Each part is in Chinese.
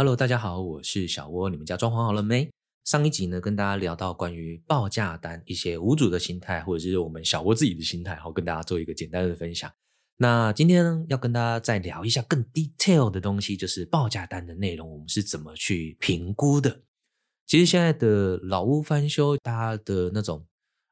Hello，大家好，我是小窝。你们家装潢好了没？上一集呢，跟大家聊到关于报价单一些无主的心态，或者是我们小窝自己的心态，好，跟大家做一个简单的分享。那今天呢，要跟大家再聊一下更 detail 的东西，就是报价单的内容，我们是怎么去评估的？其实现在的老屋翻修，大家的那种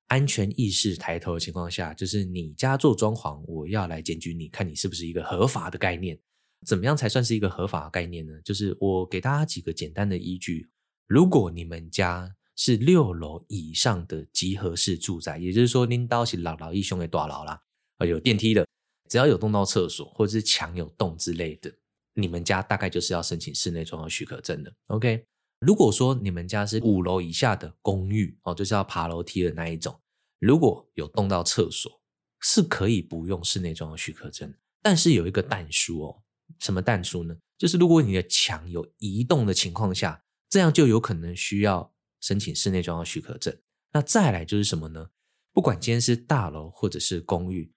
安全意识抬头的情况下，就是你家做装潢，我要来检举你，看你是不是一个合法的概念。怎么样才算是一个合法概念呢？就是我给大家几个简单的依据。如果你们家是六楼以上的集合式住宅，也就是说，您到是姥姥一兄的大楼啦，有电梯的，只要有动到厕所或者是墙有洞之类的，你们家大概就是要申请室内装修许可证的。OK，如果说你们家是五楼以下的公寓哦，就是要爬楼梯的那一种，如果有动到厕所，是可以不用室内装修许可证，但是有一个但书哦。什么但书呢？就是如果你的墙有移动的情况下，这样就有可能需要申请室内装修许可证。那再来就是什么呢？不管今天是大楼或者是公寓，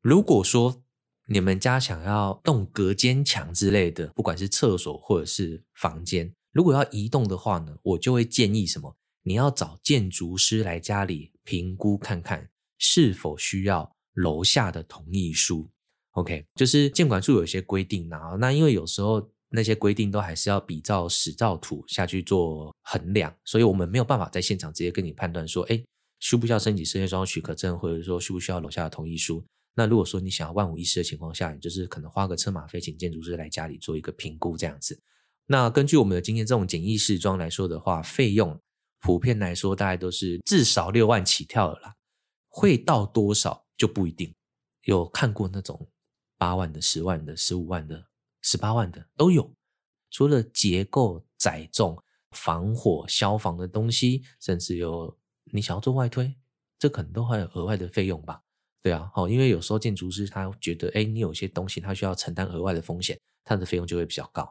如果说你们家想要动隔间墙之类的，不管是厕所或者是房间，如果要移动的话呢，我就会建议什么？你要找建筑师来家里评估看看是否需要楼下的同意书。OK，就是建管处有一些规定啊，那因为有时候那些规定都还是要比照实照图下去做衡量，所以我们没有办法在现场直接跟你判断说，哎，需不需要申请室内装修许可证，或者说需不需要楼下的同意书。那如果说你想要万无一失的情况下，你就是可能花个车马费，请建筑师来家里做一个评估这样子。那根据我们的经验，这种简易试装来说的话，费用普遍来说大概都是至少六万起跳了啦，会到多少就不一定。有看过那种。八万的、十万的、十五万的、十八万的都有。除了结构、载重、防火、消防的东西，甚至有你想要做外推，这可能都会有额外的费用吧？对啊，好，因为有时候建筑师他觉得，哎，你有些东西他需要承担额外的风险，他的费用就会比较高。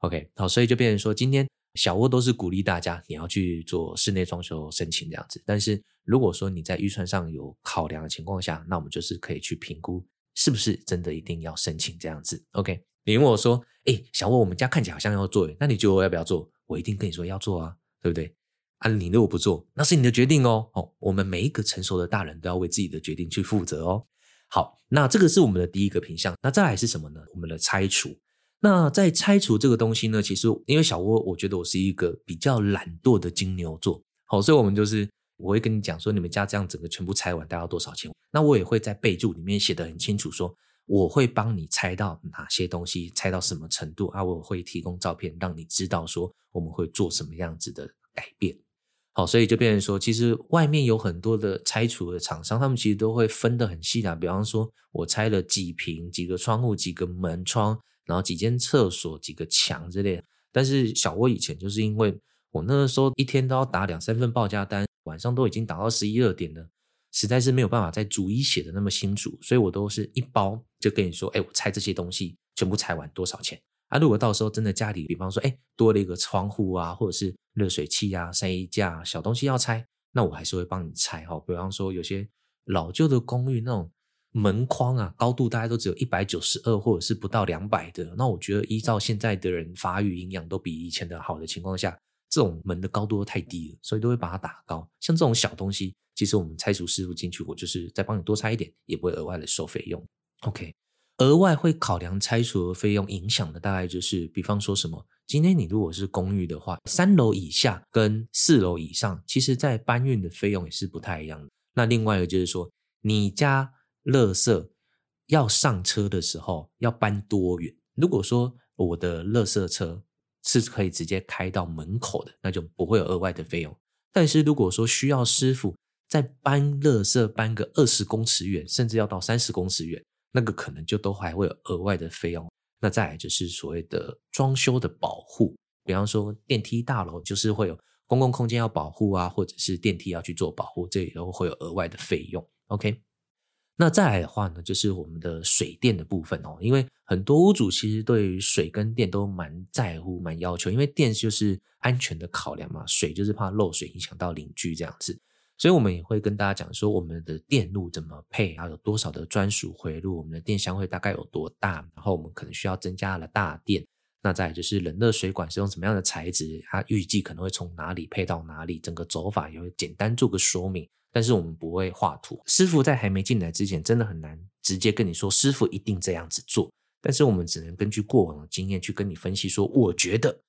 OK，好，所以就变成说，今天小窝都是鼓励大家你要去做室内装修申请这样子。但是如果说你在预算上有考量的情况下，那我们就是可以去评估。是不是真的一定要申请这样子？OK，你问我说，哎，小窝，我们家看起来好像要做，那你觉得我要不要做？我一定跟你说要做啊，对不对？啊，你如果不做，那是你的决定哦。哦，我们每一个成熟的大人都要为自己的决定去负责哦。好，那这个是我们的第一个品相。那再来是什么呢？我们的拆除。那在拆除这个东西呢，其实因为小窝，我觉得我是一个比较懒惰的金牛座，好，所以我们就是。我会跟你讲说，你们家这样整个全部拆完，大概要多少钱？那我也会在备注里面写得很清楚，说我会帮你拆到哪些东西，拆到什么程度啊？我会提供照片，让你知道说我们会做什么样子的改变。好，所以就变成说，其实外面有很多的拆除的厂商，他们其实都会分得很细的。比方说，我拆了几平、几个窗户、几个门窗，然后几间厕所、几个墙之类。但是小窝以前就是因为我那个时候一天都要打两三份报价单。晚上都已经打到十一二点了，实在是没有办法再逐一写的那么清楚，所以我都是一包就跟你说，哎，我拆这些东西全部拆完多少钱啊？如果到时候真的家里，比方说，哎，多了一个窗户啊，或者是热水器啊、晒衣架小东西要拆，那我还是会帮你拆哈。比方说有些老旧的公寓那种门框啊，高度大概都只有一百九十二或者是不到两百的，那我觉得依照现在的人发育营养都比以前的好的情况下。这种门的高度都太低了，所以都会把它打高。像这种小东西，其实我们拆除师傅进去，我就是再帮你多拆一点，也不会额外的收费用。OK，额外会考量拆除的费用影响的大概就是，比方说什么，今天你如果是公寓的话，三楼以下跟四楼以上，其实在搬运的费用也是不太一样的。那另外一个就是说，你家垃圾要上车的时候要搬多远？如果说我的垃圾车。是可以直接开到门口的，那就不会有额外的费用。但是如果说需要师傅再搬垃圾搬个二十公尺远，甚至要到三十公尺远，那个可能就都还会有额外的费用。那再来就是所谓的装修的保护，比方说电梯大楼就是会有公共空间要保护啊，或者是电梯要去做保护，这也都会有额外的费用。OK。那再来的话呢，就是我们的水电的部分哦，因为很多屋主其实对于水跟电都蛮在乎、蛮要求，因为电就是安全的考量嘛，水就是怕漏水影响到邻居这样子，所以我们也会跟大家讲说，我们的电路怎么配，还有多少的专属回路，我们的电箱会大概有多大，然后我们可能需要增加了大电，那再就是冷热水管是用什么样的材质，它预计可能会从哪里配到哪里，整个走法也会简单做个说明。但是我们不会画图，师傅在还没进来之前，真的很难直接跟你说师傅一定这样子做。但是我们只能根据过往的经验去跟你分析说，我觉得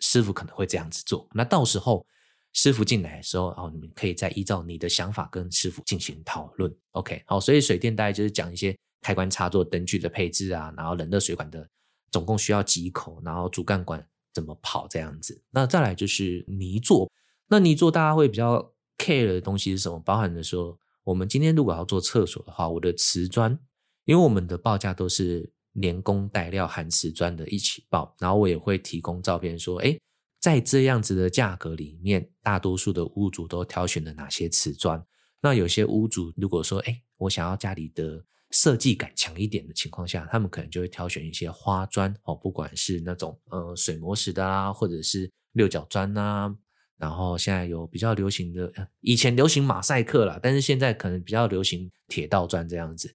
师傅可能会这样子做。那到时候师傅进来的时候，哦，你们可以再依照你的想法跟师傅进行讨论。OK，好，所以水电大概就是讲一些开关插座、灯具的配置啊，然后冷热水管的总共需要几口，然后主干管怎么跑这样子。那再来就是泥作，那泥作大家会比较 care 的东西是什么？包含的说，我们今天如果要做厕所的话，我的瓷砖，因为我们的报价都是。连工带料含瓷砖的一起报，然后我也会提供照片，说，诶，在这样子的价格里面，大多数的屋主都挑选了哪些瓷砖？那有些屋主如果说，诶，我想要家里的设计感强一点的情况下，他们可能就会挑选一些花砖哦，不管是那种呃水磨石的啊，或者是六角砖啊，然后现在有比较流行的，以前流行马赛克啦，但是现在可能比较流行铁道砖这样子。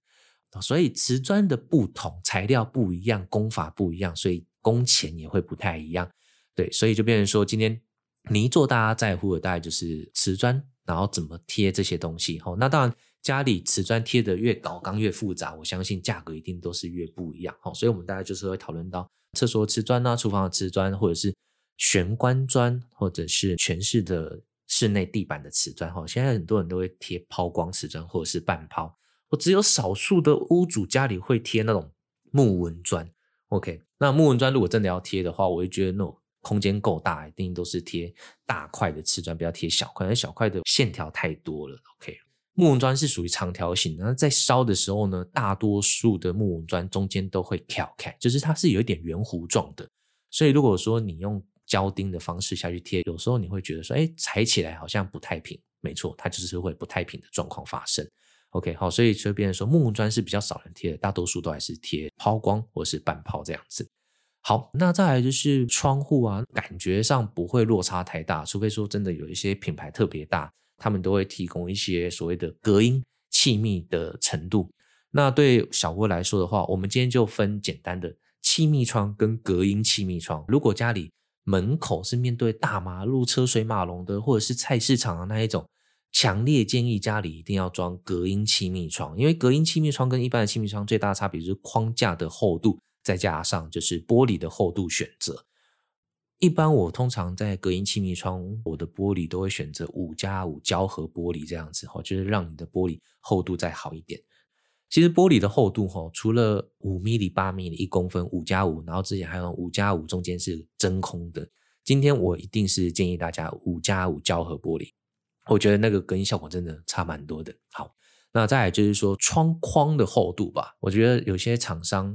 所以瓷砖的不同，材料不一样，工法不一样，所以工钱也会不太一样。对，所以就变成说，今天泥做大家在乎的大概就是瓷砖，然后怎么贴这些东西。哦，那当然家里瓷砖贴的越高刚越复杂，我相信价格一定都是越不一样。哦，所以我们大概就是会讨论到厕所瓷砖啊，厨房的瓷砖，或者是玄关砖，或者是全室的室内地板的瓷砖。哈，现在很多人都会贴抛光瓷砖或者是半抛。我只有少数的屋主家里会贴那种木纹砖，OK，那木纹砖如果真的要贴的话，我会觉得那种空间够大，一定都是贴大块的瓷砖，不要贴小块，因为小块的线条太多了，OK。木纹砖是属于长条形，那在烧的时候呢，大多数的木纹砖中间都会挑开，就是它是有一点圆弧状的，所以如果说你用胶钉的方式下去贴，有时候你会觉得说，哎，踩起来好像不太平，没错，它就是会不太平的状况发生。OK，好，所以就变成说木砖是比较少人贴的，大多数都还是贴抛光或是半抛这样子。好，那再来就是窗户啊，感觉上不会落差太大，除非说真的有一些品牌特别大，他们都会提供一些所谓的隔音气密的程度。那对小窝来说的话，我们今天就分简单的气密窗跟隔音气密窗。如果家里门口是面对大马路、车水马龙的，或者是菜市场的那一种。强烈建议家里一定要装隔音气密窗，因为隔音气密窗跟一般的气密窗最大的差别就是框架的厚度，再加上就是玻璃的厚度选择。一般我通常在隔音气密窗，我的玻璃都会选择五加五胶合玻璃这样子，就是让你的玻璃厚度再好一点。其实玻璃的厚度哈，除了五 mm、八 mm、一公分五加五，然后之前还有五加五中间是真空的。今天我一定是建议大家五加五胶合玻璃。我觉得那个隔音效果真的差蛮多的。好，那再来就是说窗框的厚度吧。我觉得有些厂商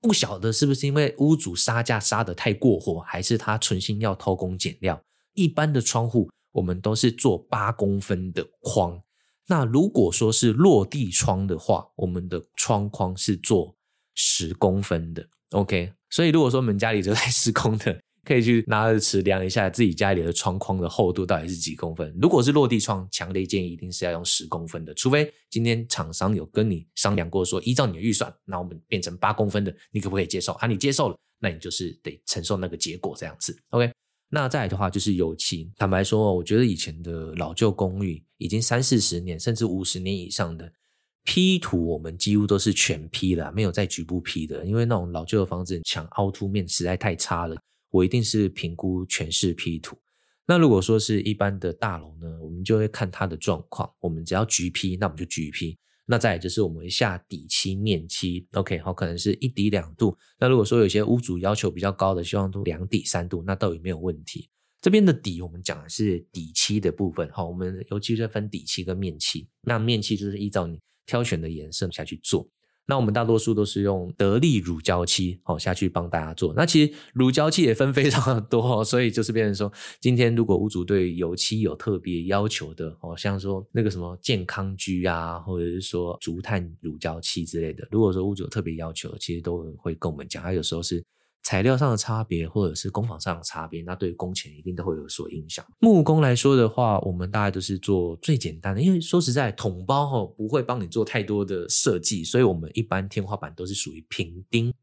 不晓得是不是因为屋主杀价杀得太过火，还是他存心要偷工减料。一般的窗户我们都是做八公分的框，那如果说是落地窗的话，我们的窗框是做十公分的。OK，所以如果说我们家里就在施工的。可以去拿着尺量一下自己家里的窗框的厚度到底是几公分。如果是落地窗，强烈建议一定是要用十公分的，除非今天厂商有跟你商量过，说依照你的预算，那我们变成八公分的，你可不可以接受？啊，你接受了，那你就是得承受那个结果这样子。OK，那再来的话就是油漆。坦白说，我觉得以前的老旧公寓已经三四十年甚至五十年以上的 P 图，我们几乎都是全 P 了，没有再局部 P 的，因为那种老旧的房子墙凹凸面实在太差了。我一定是评估全是 P 图。那如果说是一般的大楼呢，我们就会看它的状况。我们只要局 P，，那我们就局 P。那再来就是我们下底漆、面漆，OK，好，可能是一底两度。那如果说有些屋主要求比较高的，希望都两底三度，那倒也没有问题。这边的底，我们讲的是底漆的部分，好，我们尤其是分底漆跟面漆。那面漆就是依照你挑选的颜色下去做。那我们大多数都是用得力乳胶漆哦下去帮大家做。那其实乳胶漆也分 非常的多，所以就是变成说，今天如果屋主对油漆有特别要求的哦，像说那个什么健康居啊，或者是说竹炭乳胶漆之类的，如果说屋主有特别要求，其实都会跟我们讲。他有时候是。材料上的差别，或者是工坊上的差别，那对工钱一定都会有所影响。木工来说的话，我们大概都是做最简单的，因为说实在，统包齁不会帮你做太多的设计，所以我们一般天花板都是属于平钉。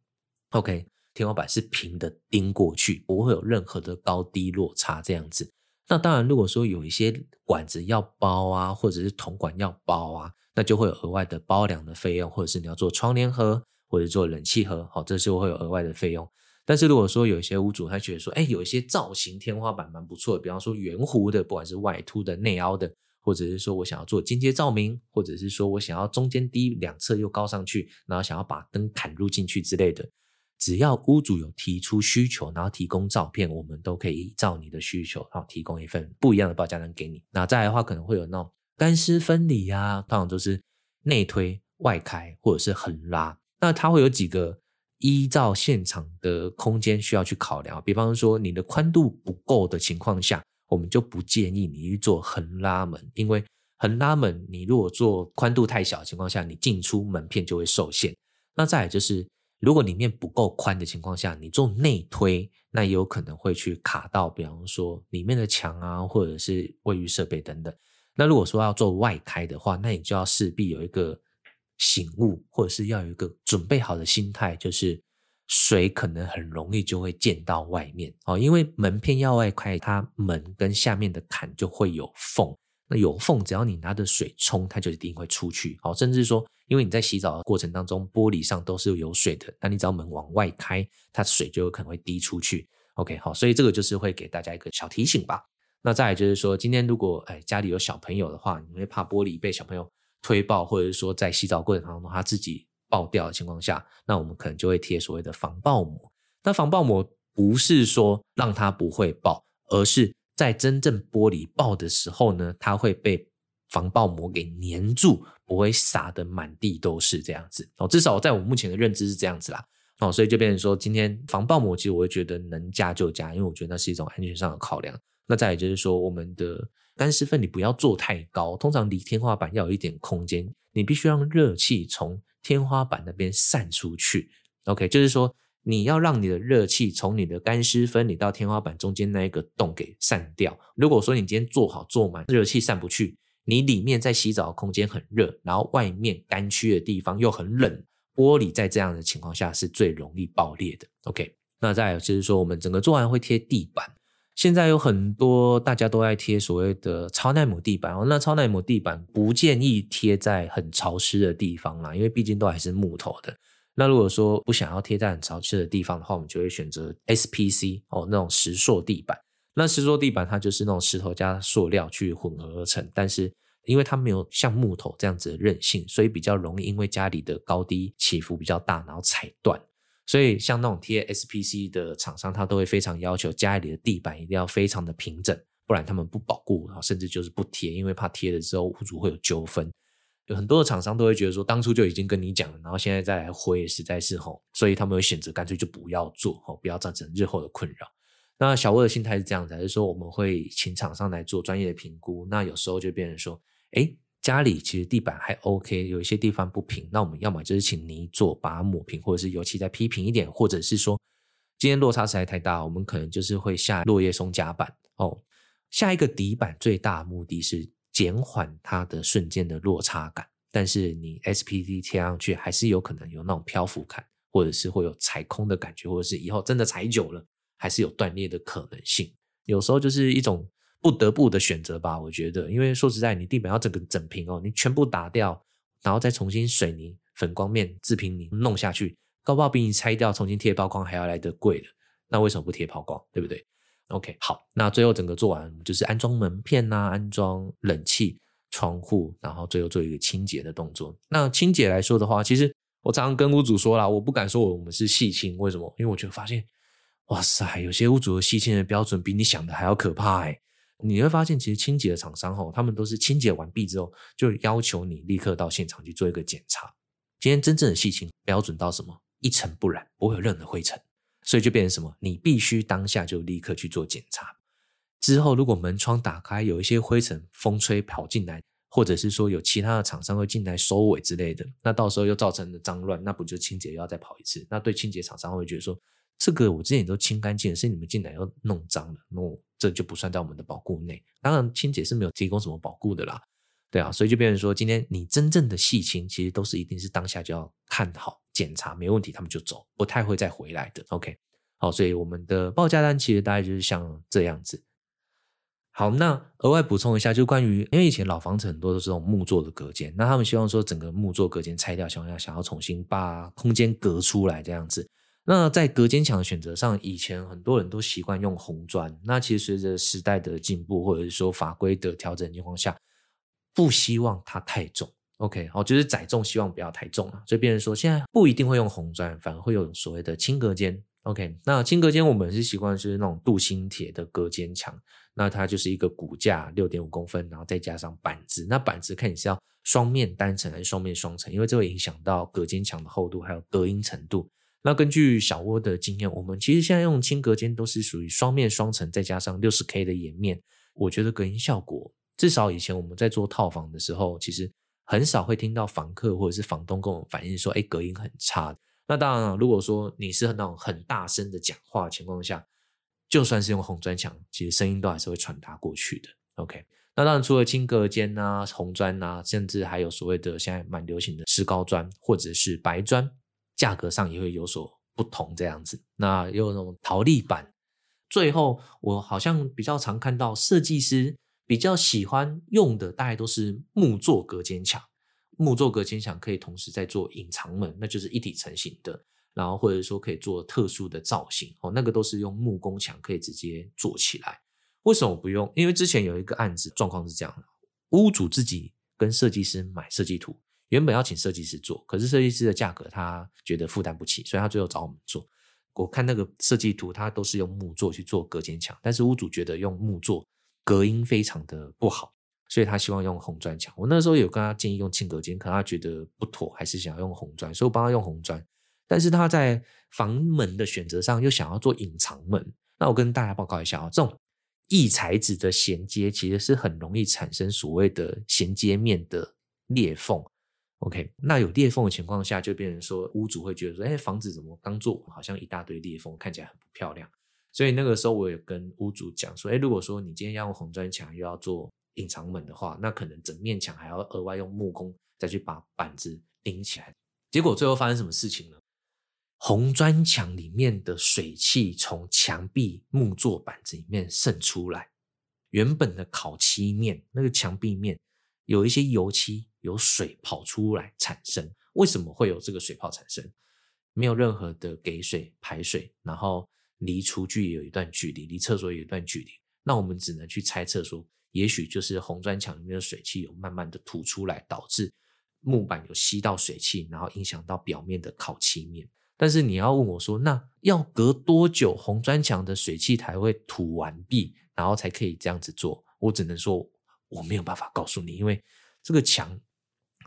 OK，天花板是平的钉过去，不会有任何的高低落差这样子。那当然，如果说有一些管子要包啊，或者是铜管要包啊，那就会有额外的包梁的费用，或者是你要做窗帘盒，或者做冷气盒，好，这就会有额外的费用。但是如果说有一些屋主他觉得说，哎，有一些造型天花板蛮不错的，比方说圆弧的，不管是外凸的、内凹的，或者是说我想要做间接照明，或者是说我想要中间低，两侧又高上去，然后想要把灯砍入进去之类的。只要屋主有提出需求，然后提供照片，我们都可以照你的需求，然后提供一份不一样的报价单给你。那再来的话，可能会有那种干湿分离啊，通常都是内推、外开或者是横拉。那它会有几个依照现场的空间需要去考量。比方说，你的宽度不够的情况下，我们就不建议你去做横拉门，因为横拉门你如果做宽度太小的情况下，你进出门片就会受限。那再来就是。如果里面不够宽的情况下，你做内推，那也有可能会去卡到，比方说里面的墙啊，或者是卫浴设备等等。那如果说要做外开的话，那你就要势必有一个醒悟，或者是要有一个准备好的心态，就是水可能很容易就会溅到外面哦，因为门片要外开，它门跟下面的坎就会有缝。那有缝，只要你拿着水冲，它就一定会出去。好，甚至说，因为你在洗澡的过程当中，玻璃上都是有水的，那你只要门往外开，它水就有可能会滴出去。OK，好，所以这个就是会给大家一个小提醒吧。那再来就是说，今天如果哎家里有小朋友的话，你会怕玻璃被小朋友推爆，或者是说在洗澡过程当中它自己爆掉的情况下，那我们可能就会贴所谓的防爆膜。那防爆膜不是说让它不会爆，而是在真正玻璃爆的时候呢，它会被防爆膜给粘住，不会洒得满地都是这样子哦。至少在我目前的认知是这样子啦。哦，所以就变成说，今天防爆膜其实我会觉得能加就加，因为我觉得那是一种安全上的考量。那再来就是说，我们的干湿分离不要做太高，通常离天花板要有一点空间，你必须让热气从天花板那边散出去。OK，就是说。你要让你的热气从你的干湿分离到天花板中间那一个洞给散掉。如果说你今天做好做满，热气散不去，你里面在洗澡的空间很热，然后外面干区的地方又很冷，玻璃在这样的情况下是最容易爆裂的。OK，那再有就是说，我们整个做完会贴地板。现在有很多大家都爱贴所谓的超耐磨地板哦，那超耐磨地板不建议贴在很潮湿的地方啦，因为毕竟都还是木头的。那如果说不想要贴在很潮湿的地方的话，我们就会选择 SPC 哦，那种石塑地板。那石塑地板它就是那种石头加塑料去混合而成，但是因为它没有像木头这样子的韧性，所以比较容易因为家里的高低起伏比较大，然后踩断。所以像那种贴 SPC 的厂商，他都会非常要求家里的地板一定要非常的平整，不然他们不保固，甚至就是不贴，因为怕贴了之后屋主会有纠纷。有很多的厂商都会觉得说，当初就已经跟你讲了，然后现在再来回，实在是吼，所以他们会选择干脆就不要做，吼，不要造成日后的困扰。那小沃的心态是这样子，还是说我们会请厂商来做专业的评估？那有时候就变成说，诶，家里其实地板还 OK，有一些地方不平，那我们要么就是请泥做把它抹平，或者是油漆再批平一点，或者是说今天落差实在太大，我们可能就是会下落叶松夹板哦。下一个底板最大的目的是。减缓它的瞬间的落差感，但是你 SPD 贴上去还是有可能有那种漂浮感，或者是会有踩空的感觉，或者是以后真的踩久了还是有断裂的可能性。有时候就是一种不得不的选择吧，我觉得，因为说实在，你地板要整个整平哦，你全部打掉，然后再重新水泥、粉光面、自平泥弄下去，高不好比你拆掉重新贴抛光还要来得贵的。那为什么不贴抛光？对不对？OK，好，那最后整个做完就是安装门片呐、安装冷气、窗户，然后最后做一个清洁的动作。那清洁来说的话，其实我常常跟屋主说啦，我不敢说我们是细清，为什么？因为我就发现，哇塞，有些屋主的细清的标准比你想的还要可怕哎。你会发现，其实清洁的厂商吼，他们都是清洁完毕之后，就要求你立刻到现场去做一个检查。今天真正的细清标准到什么？一尘不染，不会有任何灰尘。所以就变成什么？你必须当下就立刻去做检查。之后，如果门窗打开，有一些灰尘，风吹跑进来，或者是说有其他的厂商会进来收尾之类的，那到时候又造成了脏乱，那不就清洁又要再跑一次？那对清洁厂商会觉得说，这个我之前也都清干净了，是你们进来又弄脏了，那这就不算在我们的保固内。当然，清洁是没有提供什么保固的啦。对啊，所以就变成说，今天你真正的细清，其实都是一定是当下就要看好检查没问题，他们就走，不太会再回来的。OK，好，所以我们的报价单其实大概就是像这样子。好，那额外补充一下，就关于因为以前老房子很多都是这种木做的隔间，那他们希望说整个木做隔间拆掉，想要想要重新把空间隔出来这样子。那在隔间墙的选择上，以前很多人都习惯用红砖，那其实随着时代的进步，或者是说法规的调整情况下，不希望它太重。OK，好，就是载重希望不要太重啊，所以变成说现在不一定会用红砖，反而会有所谓的轻隔间。OK，那轻隔间我们是习惯是那种镀锌铁的隔间墙，那它就是一个骨架六点五公分，然后再加上板子。那板子看你是要双面单层还是双面双层，因为这会影响到隔间墙的厚度还有隔音程度。那根据小窝的经验，我们其实现在用轻隔间都是属于双面双层，再加上六十 K 的岩面，我觉得隔音效果至少以前我们在做套房的时候，其实很少会听到房客或者是房东跟我们反映说，哎，隔音很差。那当然了，如果说你是那种很大声的讲话的情况下，就算是用红砖墙，其实声音都还是会传达过去的。OK，那当然除了轻隔间啊、红砖啊，甚至还有所谓的现在蛮流行的石膏砖或者是白砖，价格上也会有所不同这样子。那又有那种陶粒板。最后，我好像比较常看到设计师比较喜欢用的，大概都是木作隔间墙。木作隔间墙可以同时在做隐藏门，那就是一体成型的，然后或者说可以做特殊的造型哦，那个都是用木工墙可以直接做起来。为什么不用？因为之前有一个案子状况是这样的：屋主自己跟设计师买设计图，原本要请设计师做，可是设计师的价格他觉得负担不起，所以他最后找我们做。我看那个设计图，他都是用木做去做隔间墙，但是屋主觉得用木做隔音非常的不好。所以他希望用红砖墙，我那时候有跟他建议用轻隔间，可他觉得不妥，还是想要用红砖，所以我帮他用红砖。但是他在房门的选择上又想要做隐藏门，那我跟大家报告一下啊，这种异材质的衔接其实是很容易产生所谓的衔接面的裂缝。OK，那有裂缝的情况下，就变成说屋主会觉得说，哎，房子怎么刚做好像一大堆裂缝，看起来很不漂亮。所以那个时候我也跟屋主讲说，哎，如果说你今天要用红砖墙，又要做。隐藏门的话，那可能整面墙还要额外用木工再去把板子钉起来。结果最后发生什么事情呢？红砖墙里面的水汽从墙壁木作板子里面渗出来，原本的烤漆面那个墙壁面有一些油漆，有水跑出来产生。为什么会有这个水泡产生？没有任何的给水排水，然后离厨具也有一段距离，离厕所也有一段距离。那我们只能去猜测说。也许就是红砖墙里面的水汽有慢慢的吐出来，导致木板有吸到水汽，然后影响到表面的烤漆面。但是你要问我说，那要隔多久红砖墙的水汽才会吐完毕，然后才可以这样子做？我只能说我没有办法告诉你，因为这个墙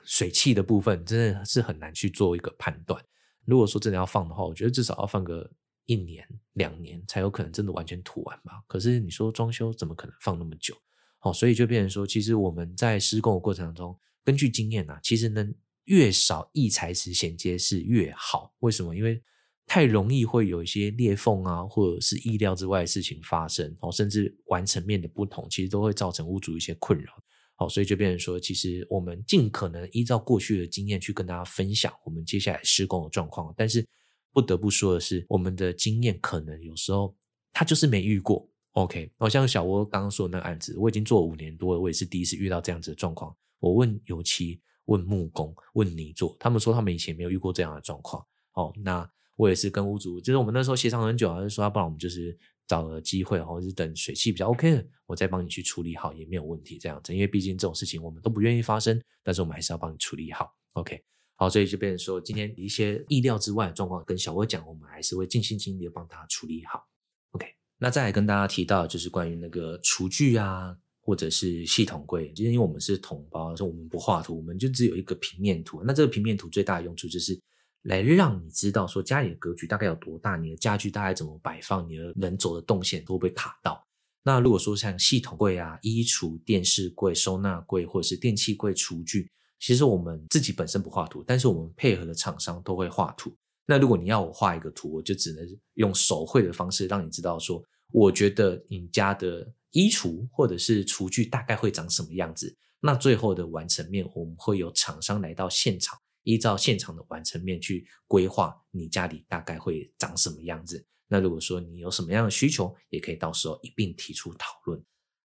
水汽的部分真的是很难去做一个判断。如果说真的要放的话，我觉得至少要放个一年两年才有可能真的完全吐完吧。可是你说装修怎么可能放那么久？好，所以就变成说，其实我们在施工的过程当中，根据经验啊，其实能越少异材质衔接是越好。为什么？因为太容易会有一些裂缝啊，或者是意料之外的事情发生，哦，甚至完成面的不同，其实都会造成屋主一些困扰。好，所以就变成说，其实我们尽可能依照过去的经验去跟大家分享我们接下来施工的状况。但是不得不说的是，我们的经验可能有时候他就是没遇过。OK，好像小窝刚刚说的那个案子，我已经做了五年多了，我也是第一次遇到这样子的状况。我问油漆、问木工、问泥作，他们说他们以前没有遇过这样的状况。哦，那我也是跟屋主，就是我们那时候协商很久，还是说要不然我们就是找个机会，或者是等水汽比较 OK 的，我再帮你去处理好也没有问题这样子。因为毕竟这种事情我们都不愿意发生，但是我们还是要帮你处理好。OK，好，所以就变成说今天一些意料之外的状况跟小薇讲，我们还是会尽心尽力的帮他处理好。OK，那再来跟大家提到，就是关于那个厨具啊，或者是系统柜，就是因为我们是统包，所以我们不画图，我们就只有一个平面图。那这个平面图最大的用处就是来让你知道说家里的格局大概有多大，你的家具大概怎么摆放，你的人走的动线会不会卡到。那如果说像系统柜啊、衣橱、电视柜、收纳柜或者是电器柜、厨具，其实我们自己本身不画图，但是我们配合的厂商都会画图。那如果你要我画一个图，我就只能用手绘的方式让你知道说，我觉得你家的衣橱或者是厨具大概会长什么样子。那最后的完成面，我们会有厂商来到现场，依照现场的完成面去规划你家里大概会长什么样子。那如果说你有什么样的需求，也可以到时候一并提出讨论。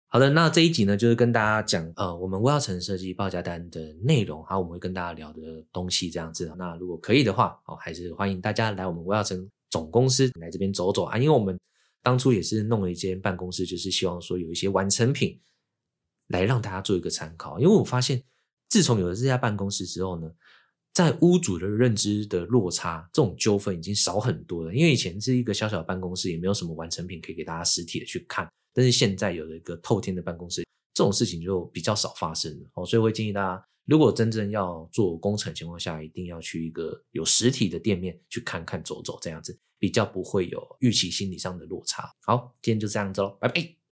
好的，那这一集呢，就是跟大家讲呃，我们威奥城设计报价单的内容，还有我们会跟大家聊的东西这样子。那如果可以的话，哦，还是欢迎大家来我们威奥城总公司来这边走走啊，因为我们当初也是弄了一间办公室，就是希望说有一些完成品来让大家做一个参考。因为我发现，自从有了这家办公室之后呢。在屋主的认知的落差，这种纠纷已经少很多了。因为以前是一个小小的办公室，也没有什么完成品可以给大家实体的去看。但是现在有了一个透天的办公室，这种事情就比较少发生了哦。所以我会建议大家，如果真正要做工程情况下，一定要去一个有实体的店面去看看走走，这样子比较不会有预期心理上的落差。好，今天就这样子喽，拜拜。